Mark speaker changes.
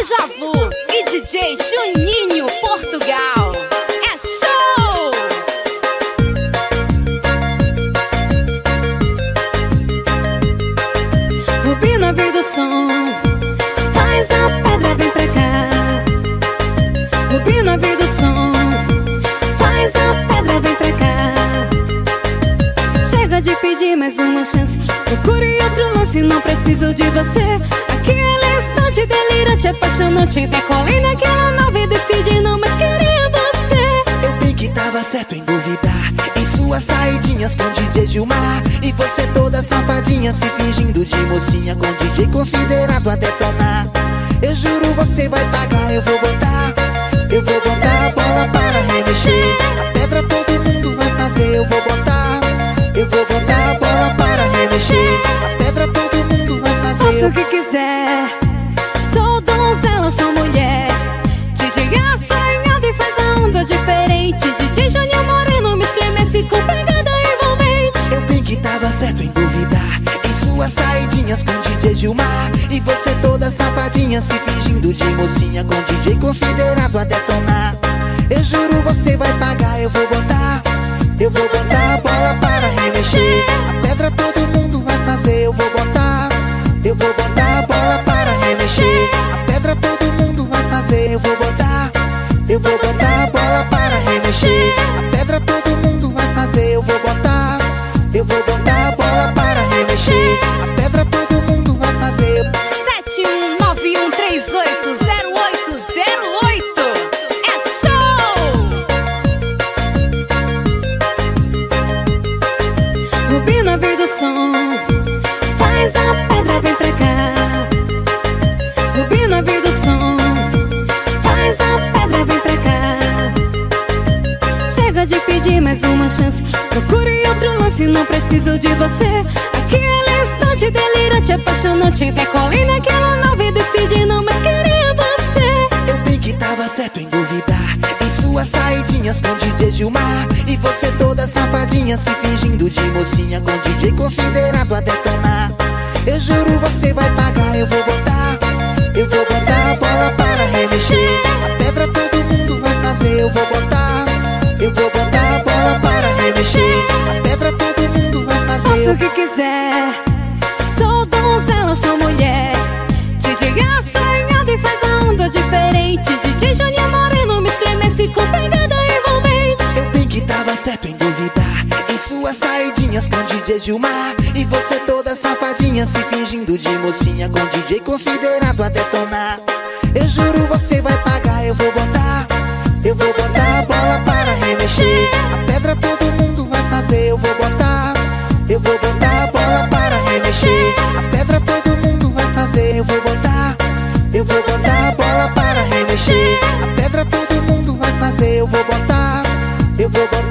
Speaker 1: Deja Vu e DJ Juninho Portugal. É show!
Speaker 2: Rubina veio do som, faz a pedra, vem pra cá. Rubina veio do som, faz a pedra, vem pra cá. Chega de pedir mais uma chance, procure outro lance, não preciso de você. Aquele instante delirante, apaixonante, decolei naquela nave, decidi não mais queria você.
Speaker 3: Eu bem que tava certo em duvidar Em suas saidinhas com DJ Gilmar E você toda safadinha se fingindo de mocinha Com DJ considerado a detonar. Eu juro você vai pagar, eu vou botar Eu vou botar a bola para remexer. A pedra todo mundo vai fazer, eu vou botar Eu vou botar a bola para remexer. A pedra todo mundo vai fazer
Speaker 2: Faço o que quiser,
Speaker 3: certo em duvidar. Em suas saidinhas com DJ Gilmar. E você toda safadinha se fingindo de mocinha Com DJ considerado a detonar. Eu juro você vai pagar, eu vou botar. Eu vou botar a bola para remexer. A pedra todo mundo vai fazer, eu vou botar. Eu vou botar
Speaker 2: som, faz a pedra, vem pra cá. Rubina veio do som, faz a pedra, vem pra cá. Chega de pedir mais uma chance, procure outro lance, não preciso de você. Aquele instante delirante, apaixonante, decolei naquela nave, decidi não mais queria
Speaker 3: certo em duvidar. Em suas saidinhas com DJ Gilmar. E você toda safadinha se fingindo de mocinha Com DJ considerado a detonar. Eu juro você vai pagar, eu vou botar. Eu vou botar a bola para remexer. A pedra todo mundo vai fazer, eu vou botar. Eu vou botar a bola para remexer. A pedra todo mundo vai fazer.
Speaker 2: O que quiser,
Speaker 3: duvidar Em suas saidinhas com DJ Gilmar. E você toda safadinha se fingindo de mocinha Com DJ considerado a detonar Eu juro você vai pagar, eu vou botar. Eu vou botar a bola para remexer. A pedra todo mundo vai fazer, eu vou botar. Eu vou botar a bola para remexer. A pedra todo mundo vai fazer, eu vou botar. Eu vou botar a bola para remexer. A pedra todo mundo vai fazer, eu vou botar. Eu vou botar